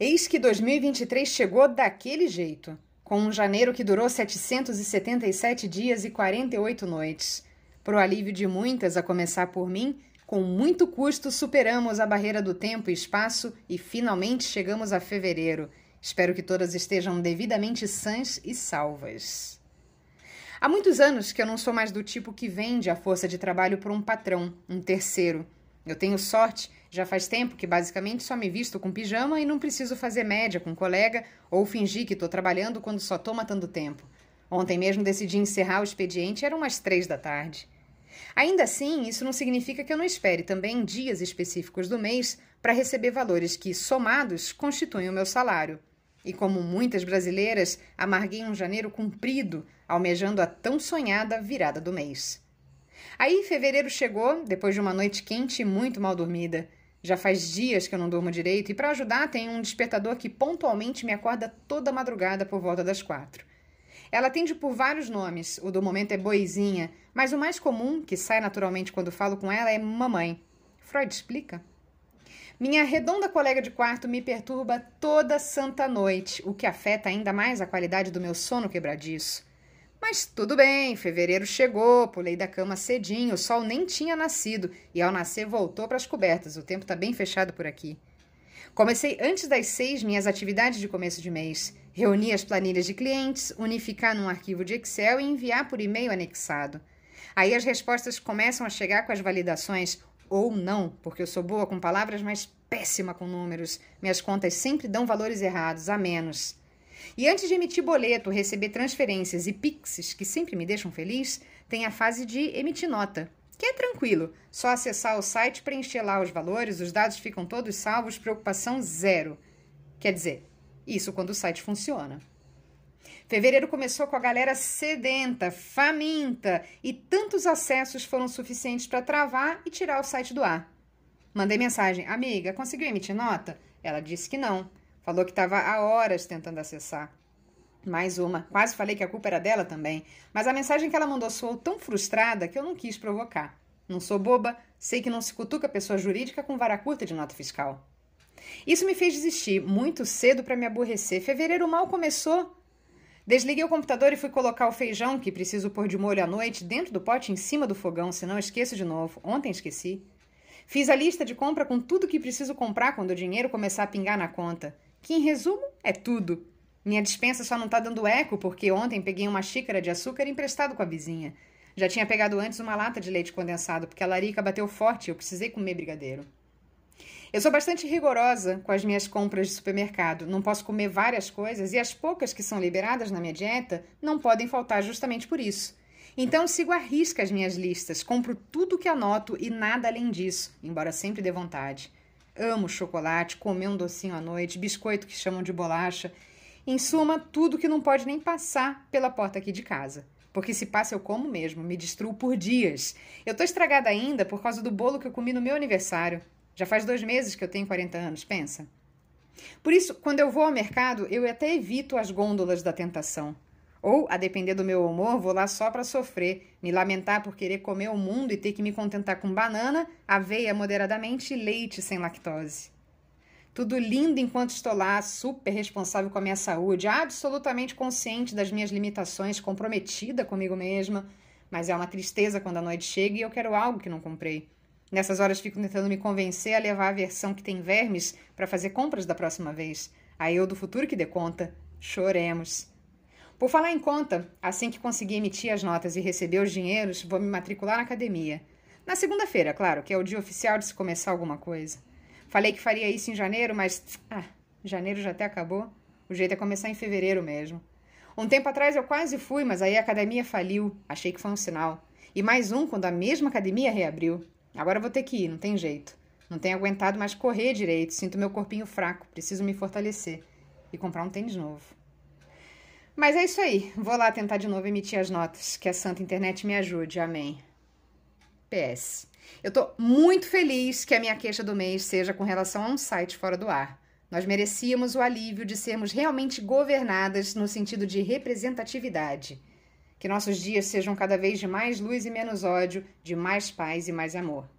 Eis que 2023 chegou daquele jeito, com um janeiro que durou 777 dias e 48 noites. Pro alívio de muitas, a começar por mim, com muito custo superamos a barreira do tempo e espaço e finalmente chegamos a fevereiro. Espero que todas estejam devidamente sãs e salvas. Há muitos anos que eu não sou mais do tipo que vende a força de trabalho por um patrão, um terceiro. Eu tenho sorte, já faz tempo que basicamente só me visto com pijama e não preciso fazer média com um colega ou fingir que estou trabalhando quando só estou matando tempo. Ontem mesmo decidi encerrar o expediente, eram umas três da tarde. Ainda assim, isso não significa que eu não espere também dias específicos do mês para receber valores que, somados, constituem o meu salário. E como muitas brasileiras, amarguei um janeiro comprido, almejando a tão sonhada virada do mês. Aí fevereiro chegou, depois de uma noite quente e muito mal dormida. Já faz dias que eu não durmo direito e para ajudar tem um despertador que pontualmente me acorda toda madrugada por volta das quatro. Ela atende por vários nomes, o do momento é boizinha, mas o mais comum, que sai naturalmente quando falo com ela, é mamãe. Freud explica? Minha redonda colega de quarto me perturba toda santa noite, o que afeta ainda mais a qualidade do meu sono quebradiço. Mas tudo bem, fevereiro chegou, pulei da cama cedinho, o sol nem tinha nascido e ao nascer voltou para as cobertas, o tempo está bem fechado por aqui. Comecei antes das seis minhas atividades de começo de mês. Reunir as planilhas de clientes, unificar num arquivo de Excel e enviar por e-mail anexado. Aí as respostas começam a chegar com as validações, ou não, porque eu sou boa com palavras, mas péssima com números. Minhas contas sempre dão valores errados, a menos. E antes de emitir boleto, receber transferências e pixes, que sempre me deixam feliz, tem a fase de emitir nota, que é tranquilo. Só acessar o site, preencher lá os valores, os dados ficam todos salvos, preocupação zero. Quer dizer, isso quando o site funciona. Fevereiro começou com a galera sedenta, faminta, e tantos acessos foram suficientes para travar e tirar o site do ar. Mandei mensagem, amiga, conseguiu emitir nota? Ela disse que não. Falou que estava há horas tentando acessar. Mais uma. Quase falei que a culpa era dela também. Mas a mensagem que ela mandou soou tão frustrada que eu não quis provocar. Não sou boba, sei que não se cutuca pessoa jurídica com vara curta de nota fiscal. Isso me fez desistir muito cedo para me aborrecer. Fevereiro mal começou. Desliguei o computador e fui colocar o feijão, que preciso pôr de molho à noite, dentro do pote em cima do fogão, senão esqueço de novo. Ontem esqueci. Fiz a lista de compra com tudo que preciso comprar quando o dinheiro começar a pingar na conta. Que, em resumo, é tudo. Minha dispensa só não tá dando eco porque ontem peguei uma xícara de açúcar emprestado com a vizinha. Já tinha pegado antes uma lata de leite condensado porque a larica bateu forte e eu precisei comer brigadeiro. Eu sou bastante rigorosa com as minhas compras de supermercado. Não posso comer várias coisas e as poucas que são liberadas na minha dieta não podem faltar justamente por isso. Então sigo à risca as minhas listas, compro tudo que anoto e nada além disso, embora sempre dê vontade. Amo chocolate, comer um docinho à noite, biscoito que chamam de bolacha. Em suma, tudo que não pode nem passar pela porta aqui de casa. Porque se passa eu como mesmo, me destruo por dias. Eu tô estragada ainda por causa do bolo que eu comi no meu aniversário. Já faz dois meses que eu tenho 40 anos, pensa. Por isso, quando eu vou ao mercado, eu até evito as gôndolas da tentação. Ou, a depender do meu humor, vou lá só para sofrer, me lamentar por querer comer o mundo e ter que me contentar com banana, aveia moderadamente e leite sem lactose. Tudo lindo enquanto estou lá, super responsável com a minha saúde, absolutamente consciente das minhas limitações, comprometida comigo mesma. Mas é uma tristeza quando a noite chega e eu quero algo que não comprei. Nessas horas fico tentando me convencer a levar a versão que tem vermes para fazer compras da próxima vez. Aí eu do futuro que dê conta. Choremos. Por falar em conta, assim que conseguir emitir as notas e receber os dinheiros, vou me matricular na academia. Na segunda-feira, claro, que é o dia oficial de se começar alguma coisa. Falei que faria isso em janeiro, mas. Ah, janeiro já até acabou. O jeito é começar em fevereiro mesmo. Um tempo atrás eu quase fui, mas aí a academia faliu. Achei que foi um sinal. E mais um quando a mesma academia reabriu. Agora vou ter que ir, não tem jeito. Não tenho aguentado mais correr direito, sinto meu corpinho fraco, preciso me fortalecer e comprar um tênis novo. Mas é isso aí, vou lá tentar de novo emitir as notas, que a santa internet me ajude, amém. PS. Eu tô muito feliz que a minha queixa do mês seja com relação a um site fora do ar. Nós merecíamos o alívio de sermos realmente governadas no sentido de representatividade. Que nossos dias sejam cada vez de mais luz e menos ódio, de mais paz e mais amor.